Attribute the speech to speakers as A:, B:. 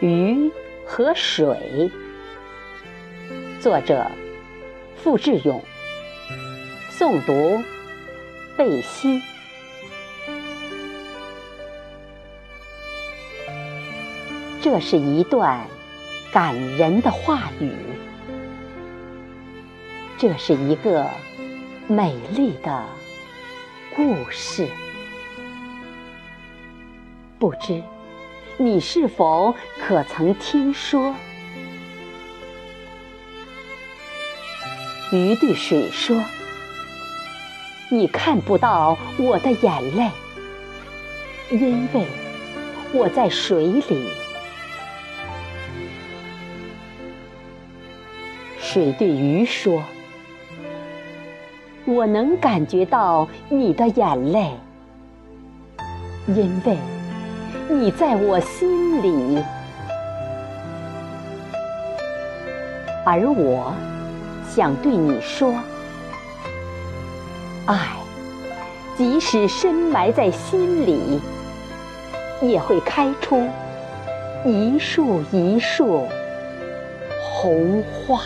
A: 鱼和水，作者付志勇，诵读贝西。这是一段感人的话语，这是一个美丽的故事。不知你是否可曾听说？鱼对水说：“你看不到我的眼泪，因为我在水里。”水对鱼说：“我能感觉到你的眼泪，因为你在我心里。”而我想对你说：“爱，即使深埋在心里，也会开出一树一树红花。”